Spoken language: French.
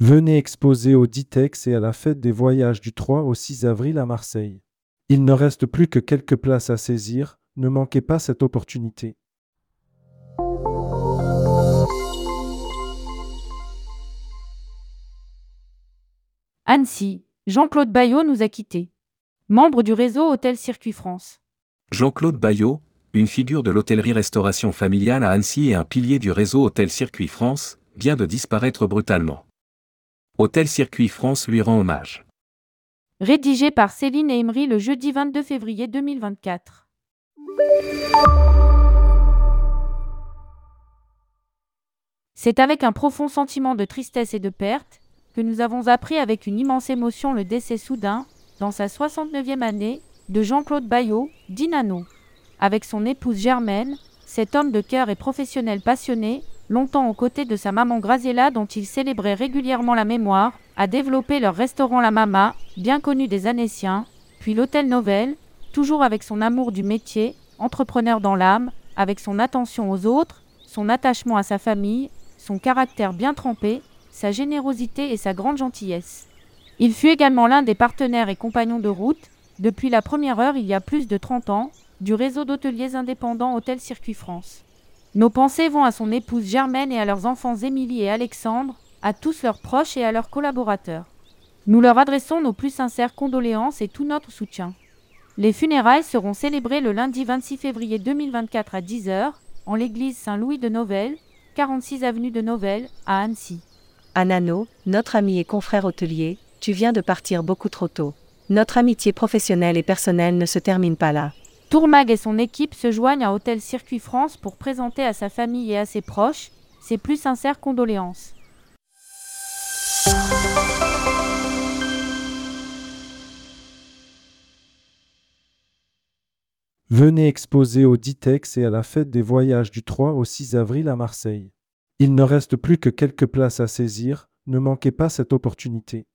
Venez exposer au Ditex et à la fête des voyages du 3 au 6 avril à Marseille. Il ne reste plus que quelques places à saisir, ne manquez pas cette opportunité. Annecy, Jean-Claude Bayot nous a quittés. Membre du réseau Hôtel Circuit France. Jean-Claude Bayot, une figure de l'hôtellerie-restauration familiale à Annecy et un pilier du réseau Hôtel Circuit France, vient de disparaître brutalement. Hôtel Circuit France lui rend hommage. Rédigé par Céline Emery le jeudi 22 février 2024. C'est avec un profond sentiment de tristesse et de perte que nous avons appris avec une immense émotion le décès soudain, dans sa 69e année, de Jean-Claude Bayot, dit Nano. Avec son épouse Germaine, cet homme de cœur et professionnel passionné, longtemps aux côtés de sa maman Graziella dont il célébrait régulièrement la mémoire, a développé leur restaurant La Mama, bien connu des Annéciens, puis l'hôtel Novel, toujours avec son amour du métier, entrepreneur dans l'âme, avec son attention aux autres, son attachement à sa famille, son caractère bien trempé, sa générosité et sa grande gentillesse. Il fut également l'un des partenaires et compagnons de route, depuis la première heure il y a plus de 30 ans, du réseau d'hôteliers indépendants Hôtel Circuit France. Nos pensées vont à son épouse Germaine et à leurs enfants Émilie et Alexandre, à tous leurs proches et à leurs collaborateurs. Nous leur adressons nos plus sincères condoléances et tout notre soutien. Les funérailles seront célébrées le lundi 26 février 2024 à 10h en l'église Saint-Louis de Novelle, 46 avenue de Novelle, à Annecy. Anano, notre ami et confrère hôtelier, tu viens de partir beaucoup trop tôt. Notre amitié professionnelle et personnelle ne se termine pas là. Tourmag et son équipe se joignent à Hôtel Circuit France pour présenter à sa famille et à ses proches ses plus sincères condoléances. Venez exposer au Ditex et à la fête des voyages du 3 au 6 avril à Marseille. Il ne reste plus que quelques places à saisir, ne manquez pas cette opportunité.